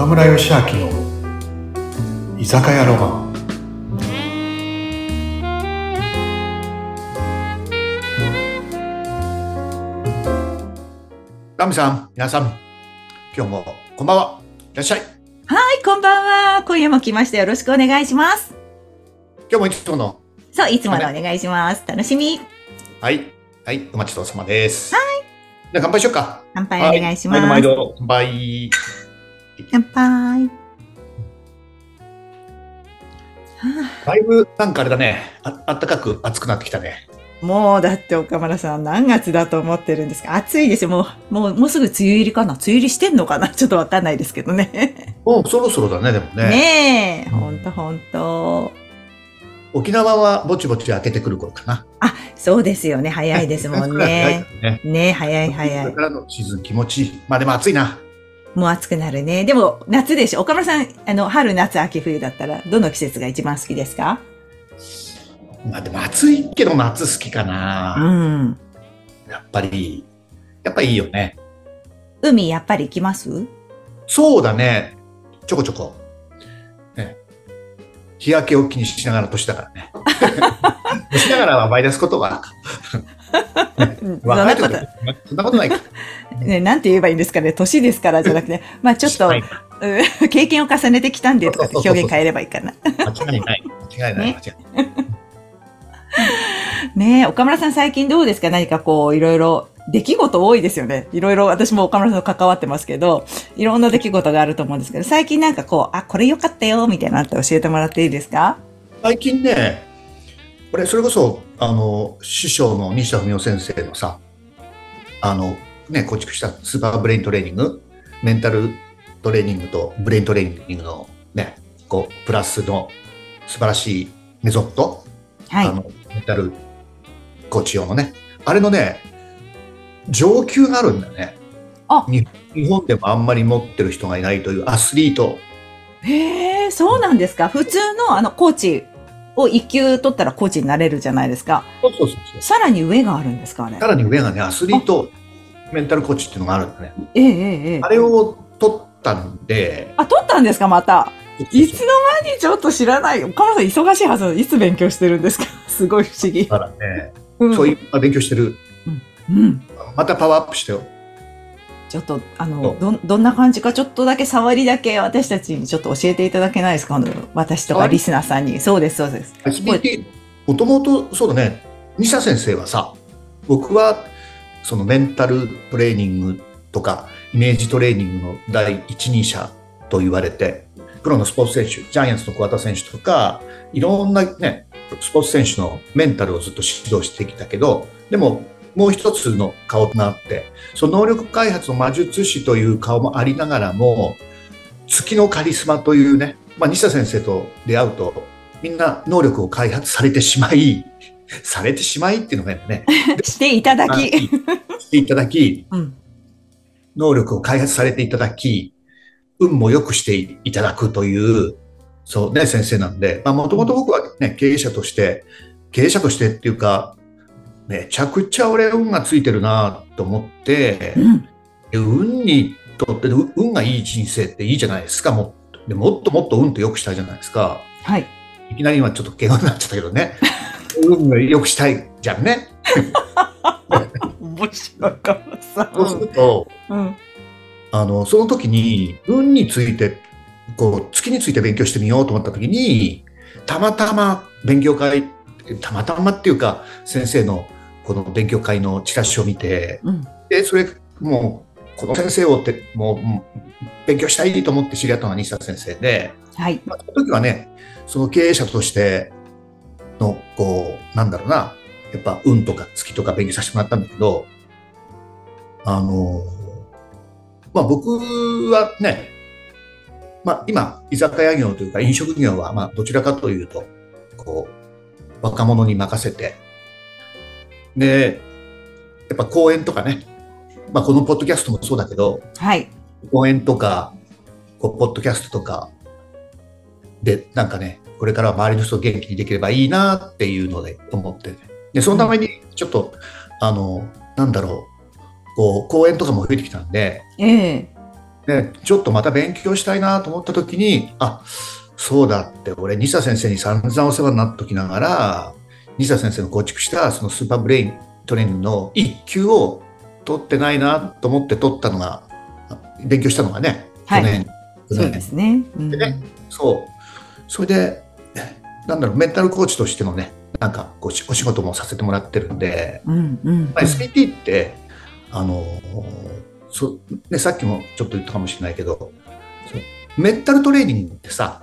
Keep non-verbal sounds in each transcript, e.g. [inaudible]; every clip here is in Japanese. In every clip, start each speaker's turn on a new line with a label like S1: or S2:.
S1: 岡村義明の居酒屋ロマン。ラミさん。皆さん。今日もこんばんは。いらっしゃい。
S2: はい、こんばんは。今夜も来ました。よろしくお願いします。
S1: 今日もいつもの。
S2: そう、いつものお願いします。楽しみ。
S1: はい。はい。お待ちどうさまです。はい。じゃあ乾杯しようか。
S2: 乾杯お願いします。
S1: 毎度毎度。乾杯
S2: 乾杯。は
S1: だいぶなんかあれだねああったかく暑くなってきたね
S2: あ、もうだって岡村さん何月だと思ってるんですか？暑いですよ。もう、もう、もうすぐ梅雨入りかな？梅雨入りしてんのかな？[laughs] ちょっとわかんないですけどね。
S1: もうそろそろだねでもね
S2: ねえ、ほんとほんと。
S1: 沖縄はぼちぼち開けてくる頃かな
S2: あ、そうですよね。早いですもんね。[laughs]
S1: ね
S2: ねえ、早い
S1: こ
S2: 早い。
S1: れからのシーズン気持ちいい。まあでも暑いな。
S2: もう暑くなるね。でも、夏でしょ？岡村さん、あの、春、夏、秋、冬だったら、どの季節が一番好きですか？
S1: まあでも暑いけど夏好きか
S2: う
S1: な。
S2: ん。
S1: やっぱり、やっぱいいよね。
S2: 海やっぱり行きます？
S1: そうだね。ちょこちょこ。ね、日焼けを気にしながら年だからね。しながらはマイナスことは。[laughs]
S2: うんそん
S1: 若
S2: ないこと
S1: 時、そんなことないか。[laughs]
S2: ね、なんて言えばいいんですかね、年ですからじゃなくて、まあちょっと、
S1: はい
S2: うん [laughs] 経験を重ねてきたんでとか表現変えればいいかな。
S1: 間違いない。間違いない。
S2: ね
S1: 間違いない。
S2: ねえ、岡村さん最近どうですか？何かこう、いろいろ、出来事多いですよね。いろいろ私も岡村さんと関わってますけど、いろんな出来事があると思うんですけど、最近なんかこう、あ、これ良かったよ、みたいなのって教えてもらっていいですか？
S1: 最近ね、これ、それこそ、あの、師匠の西田文夫先生のさ、あの、ね、構築したスーパーブレイントレーニング、メンタルトレーニングとブレイントレーニングのね、こう、プラスの素晴らしいメソッド、
S2: はい。
S1: あの、メンタルコーチ用のね、あれのね、上級があるんだよね。
S2: あ
S1: に日本でもあんまり持ってる人がいないというアスリート。
S2: へえ、そうなんですか？普通のあの、コーチを一級取ったらコーチになれるじゃないですか。
S1: そうそうそうそう。
S2: さらに上があるんですかあれ？
S1: さ。らに上がね、アスリートメンタルコーチっていうのがあるんだね。
S2: ええええええ
S1: あれを取ったんで、
S2: あ、取ったんですかまた？いつの間にちょっと知らない。岡村さん忙しいはずいつ勉強してるんですか？[laughs] すごい不思議。
S1: だからね、
S2: うん
S1: そういうまあ勉強してる。
S2: うん。
S1: またパワーアップしてよ。
S2: ちょっと、あ
S1: そ
S2: の
S1: う、
S2: どん、どんな感じか、ちょっとだけ触りだけ私たちにちょっと教えていただけないですか？私とかリスナーさんに。そうです、そうです。
S1: もともとそうだね、西田先生はさ、僕はそのメンタルトレーニングとか、イメージトレーニングの第一人者と言われて、プロのスポーツ選手、ジャイアンツの小畑選手とか、いろんなね、スポーツ選手のメンタルをずっと指導してきたけど、でも、もう一つの顔があって、その能力開発の魔術師という顔もありながらも、月のカリスマというね、まあ、西田先生と出会うと、みんな能力を開発されてしまい、[laughs] されてしまいっていうのがね、[laughs]
S2: していただき。[laughs]
S1: していただき、
S2: うん。
S1: 能力を開発されていただき、運も良くしていただくという、そうね、先生なんで、まあ、もともと僕はね、経営者として、経営者としてっていうか、めちゃくちゃ俺運がついてるなと思って
S2: う、ん。
S1: で運にとって、う運がいい人生っていいじゃないですか、もっと。でもっともっと運と良くしたいじゃないですか。
S2: はい。
S1: いきなり今ちょっと敬語になっちゃったけどね。[laughs] 運を良くしたいじゃんね。そうすると、
S2: うん。
S1: あの、その時に、運について、こう、月について勉強してみようと思った時に、たまたま勉強会、たまたまっていうか、先生のこの勉強会のチラシを見て、
S2: うん。
S1: で、それ、もう、この先生をって、もう、勉強したいと思って知り合ったのが西田先生で、
S2: はい。
S1: まあ、その時はね、その経営者としての、こう、なんだろうな、やっぱ運とか月とか勉強させてもらったんだけど、あの、まあ僕はね、まあ今、居酒屋業というか飲食業は、まあどちらかというと、こう、若者に任せて、で、やっぱ講演とかね、まあこのポッドキャストもそうだけど、
S2: はい。
S1: 講演とか、こう、ポッドキャストとか、で、なんかね、これからは周りの人を元気にできればいいなっていうので思って、で、そのために、ちょっと、あの、なんだろう、こう、講演とかも増えてきたんで、
S2: ええ。
S1: ね、ちょっとまた勉強したいなと思った時に、あ、そうだって、俺、西田先生に散々お世話になっときながら、西田先生の構築したそのスーパーブレイントレーニングの1級を取ってないなと思って取ったのが、勉強したのがね、
S2: はい
S1: 去年。去
S2: そう
S1: 年
S2: ですね。うん
S1: でねそう。それで、なんだろう、メンタルコーチとしてのね、なんかこうしお仕事もさせてもらってるんで、
S2: うんうん
S1: まあ、SPT って、あのそね、さっきもちょっと言ったかもしれないけど、メンタルトレーニングってさ、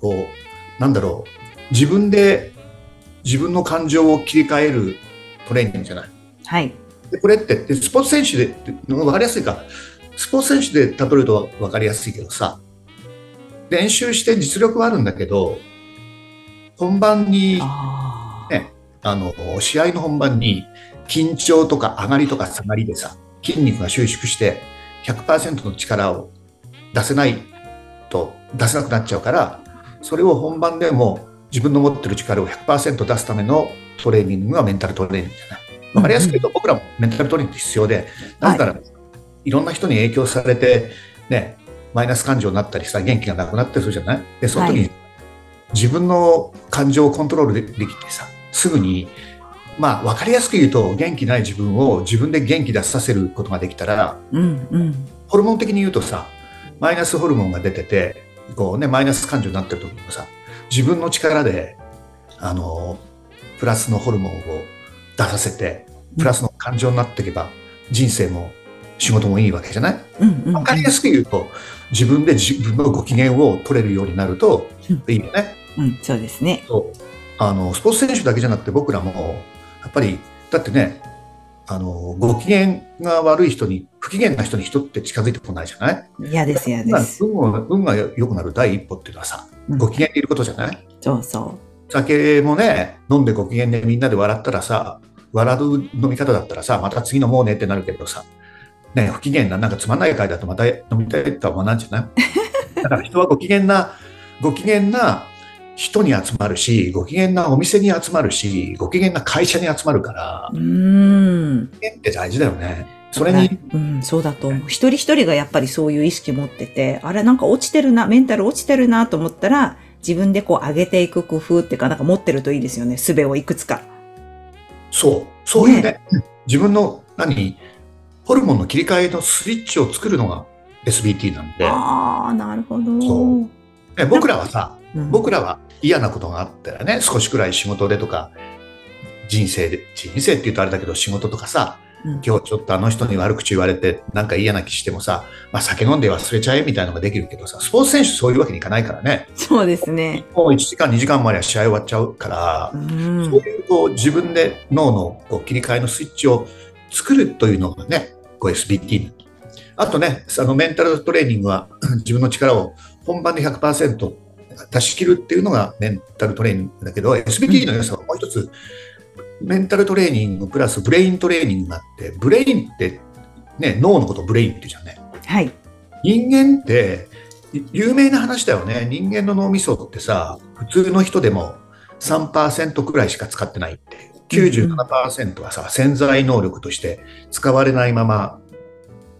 S1: こう、なんだろう、自分で自分の感情を切り替えるトレーニングじゃない。
S2: はい。
S1: でこれってでスポーツ選手で分かりやすいかスポーツ選手で例えると分かりやすいけどさ練習して実力はあるんだけど本番に。ねあの試合の本番に緊張とか上がりとか下がりでさ筋肉が収縮して100%の力を出せないと出せなくなっちゃうからそれを本番でも自分の持ってる力を100%出すためのトレーニングがメンタルトレーニングじゃない。わかりやすく言うと、僕らもメンタルトレーニング必要で、なぜなら、い、ろんな人に影響されて、ね、マイナス感情になったりさ、元気がなくなったりするじゃない？で、その時に、
S2: は
S1: 自分の感情をコントロールでできてさ、すぐに、まあ、わかりやすく言うと、元気ない自分を自分で元気出させることができたら、
S2: うんうん。
S1: ホルモン的に言うとさ、マイナスホルモンが出てて、こうね、マイナス感情になってる時にもさ、自分の力で、あの、プラスのホルモンを出させて、プラスの感情になっていけば、人生も仕事もいいわけじゃない？
S2: うんうん。
S1: わかりやすく言うと、自分で自分のご機嫌を取れるようになるといいよね。
S2: うん、そうですね。
S1: そうあのスポーツ選手だけじゃなくて僕らもやっぱりだってねあのご機嫌が悪い人に不機嫌な人に人って近づいてこないじゃない？
S2: 嫌です嫌です。
S1: 運が運が良くなる第一歩っていうのはさ
S2: うん
S1: ご機嫌でいることじゃない？
S2: そうそ
S1: 酒もね飲んでご機嫌でみんなで笑ったらさ笑う飲み方だったらさまた次飲もうねってなるけどさね不機嫌ななんかつまんない会だとまた飲みたいとは思わないんじゃない？[laughs] だから人はご機嫌なご機嫌な人に集まるし、ご機嫌なお店に集まるし、ご機嫌な会社に集まるから
S2: う。、ん。
S1: ご機嫌って大事だよね。それに、
S2: うん、そうだと思う。一人一人がやっぱりそういう意識持ってて、あれなんか落ちてるな、メンタル落ちてるなと思ったら、自分でこう上げていく工夫っていうか、なんか持ってるといいですよね。術をいくつか。
S1: そう、そういうね、自分の何、ホルモンの切り替えのスイッチを作るのが SBT なんで、
S2: ああ、なるほど。
S1: そう。ね僕らはさ、
S2: うん。
S1: 僕らは嫌なことがあったらね、少しくらい仕事でとか、人生で、人生って言うとあれだけど仕事とかさ、
S2: うん
S1: 今日ちょっとあの人に悪口言われてなんか嫌な気してもさ、まあ酒飲んで忘れちゃえみたいなのができるけどさ、スポーツ選手そういうわけにいかないからね。
S2: そうですね。
S1: もう1時間2時間前には試合終わっちゃうから
S2: う、ん
S1: そういうこう自分で脳のこう切り替えのスイッチを作るというのがね、こう SBT。あとね、あのメンタルトレーニングは [clears throat] 自分の力を本番で100%出し切るっていうのがメンタルトレーニングだけど、SBT の良さはもう一つ、メンタルトレーニングプラスブレイントレーニングがあって、ブレインって、ね、脳のことをブレインって言うじゃんね。
S2: はい。
S1: 人間ってい有名な話だよね人間の脳みそってさ普通の人でも3%くらいしか使ってないっていう97%はさ潜在能力として使われないまま、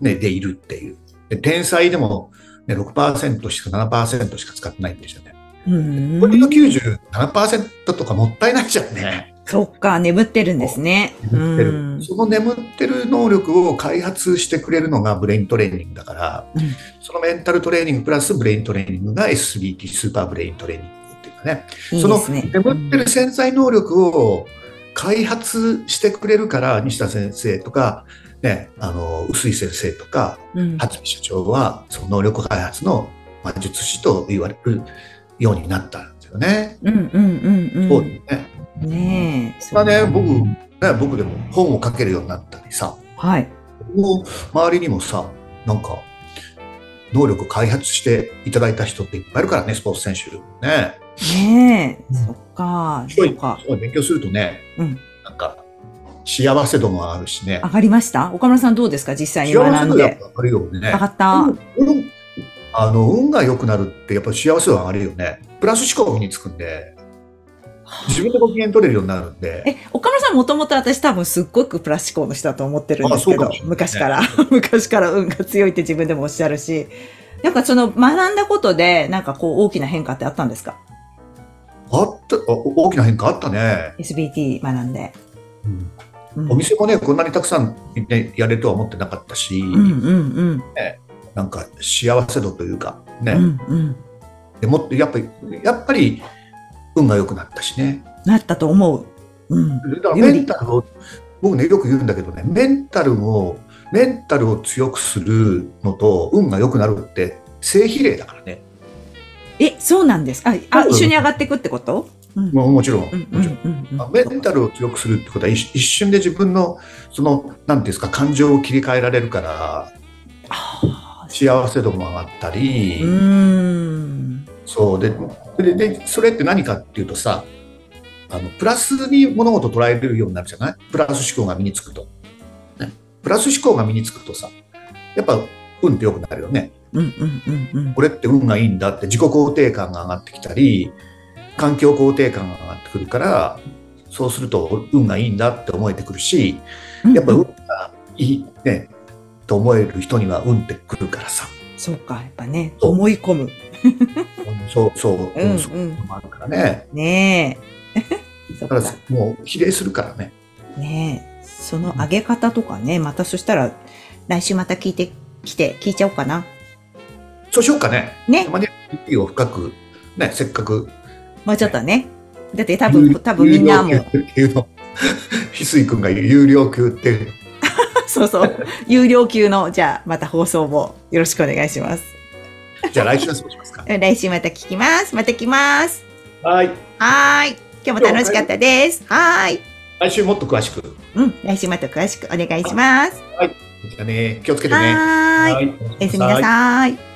S1: ね、でいるっていうで天才でも、ね、6%しか7%しか使ってないんですよね。
S2: うん
S1: これの97%とかもったいないじゃんね。
S2: そっか、眠ってるんですね。
S1: 眠ってる
S2: うん
S1: その眠ってる能力を開発してくれるのがブレイントレーニングだから、
S2: うん
S1: そのメンタルトレーニングプラスブレイントレーニングが SBT スーパーブレイントレーニングっていうかね、その
S2: いいですね。
S1: 眠ってる潜在能力を開発してくれるから、西田先生とか、ね、あの、臼井先生とか、
S2: うん
S1: 初見社長は、その能力開発の魔術師と言われるようになったんですよね。
S2: うんうんうん
S1: そう
S2: うん。
S1: ですね。
S2: ねえ。
S1: まあね、僕、
S2: うん
S1: ね、僕でも本を書けるようになったりさ、
S2: はい。
S1: もう周りにもさ、なんか、能力を開発していただいた人っていっぱいいるからね、スポーツ選手ね。
S2: ねえ。
S1: うん
S2: そっか。そっか。
S1: 勉強するとね、
S2: うん。
S1: なんか、幸せ度もあるしね。
S2: 上がりました？岡村さんどうですか？実際に
S1: 幸
S2: 学んで。
S1: 上がるよね。
S2: 上がった？
S1: あの運が良くなるってやっぱり幸せ度上がるよね。プラス思考につくんで、自分でご機嫌取れるようになるんで。
S2: え、岡村さんもともと私多分すっごくプラス思考の人だと思ってるんですけど
S1: あそうかもしれ、ない
S2: 昔から、[laughs] 昔から運が強いって自分でもおっしゃるし、なんかその学んだことで、なんかこう大きな変化ってあったんですか？
S1: あった、あ大きな変化あったね。
S2: ?SBT 学んで。
S1: うん
S2: うん
S1: お店もね、こんなにたくさん、ね、やれるとは思ってなかったし、
S2: うんうん
S1: なんか幸せ度というか、ね、
S2: うん。うんうん。
S1: でもっとやっぱり、やっぱり運が良くなったしね。
S2: なったと思う。うん。
S1: だからメンタルを、僕ね、よく言うんだけどね、メンタルを、メンタルを強くするのと運が良くなるって正比例だからね。
S2: え、そうなんですかあ、あ
S1: そう
S2: 一緒に上がっていくってこと？うん。
S1: ももちろん、
S2: うん
S1: もちろん。
S2: うんうんうん。
S1: メンタルを強くするってことは一一瞬で自分のそのなんていうんですか感情を切り替えられるから
S2: あ
S1: 幸せ度も上がったり、
S2: ーうーん。
S1: そうでででそれって何かっていうとさあのプラスに物事を捉えれるようになるじゃない？プラス思考が身につくと、ね、プラス思考が身につくとさやっぱ運って良くなるよね。
S2: うんうんうんうん。
S1: これって運がいいんだって自己肯定感が上がってきたり環境肯定感が上がってくるからそうすると運がいいんだって思えてくるしやっぱ運がいいねと思える人には運ってくるからさ。
S2: そうか、やっぱね、思い込む。
S1: そうそう、
S2: うんうん
S1: そうあるからね
S2: ねえ。[laughs] そ
S1: だか
S2: ら
S1: もう比例するからね
S2: ねえ。その上げ方とかね、またそしたら、来週また聞いてきて、聞いちゃおうかな。
S1: そうしようかね
S2: ね
S1: た。まに NLP を深くねせっかく
S2: もうちょっとね。だって多分、多分みんなも
S1: っていうの [laughs] 翡翠君が有料級っていう [laughs]
S2: そうそう、有料級の、じゃあまた放送もよろしくお願いします。[laughs]
S1: じゃあ来週はそうしますか
S2: 来週また聞きます。また来ます。
S1: はい
S2: はーい。今日も楽しかったです。はーい。
S1: 来週もっと詳しく
S2: うん。来週また詳しくお願いします。
S1: じゃあね気をつけてね
S2: はーい。
S1: はい
S2: おやすみなさい。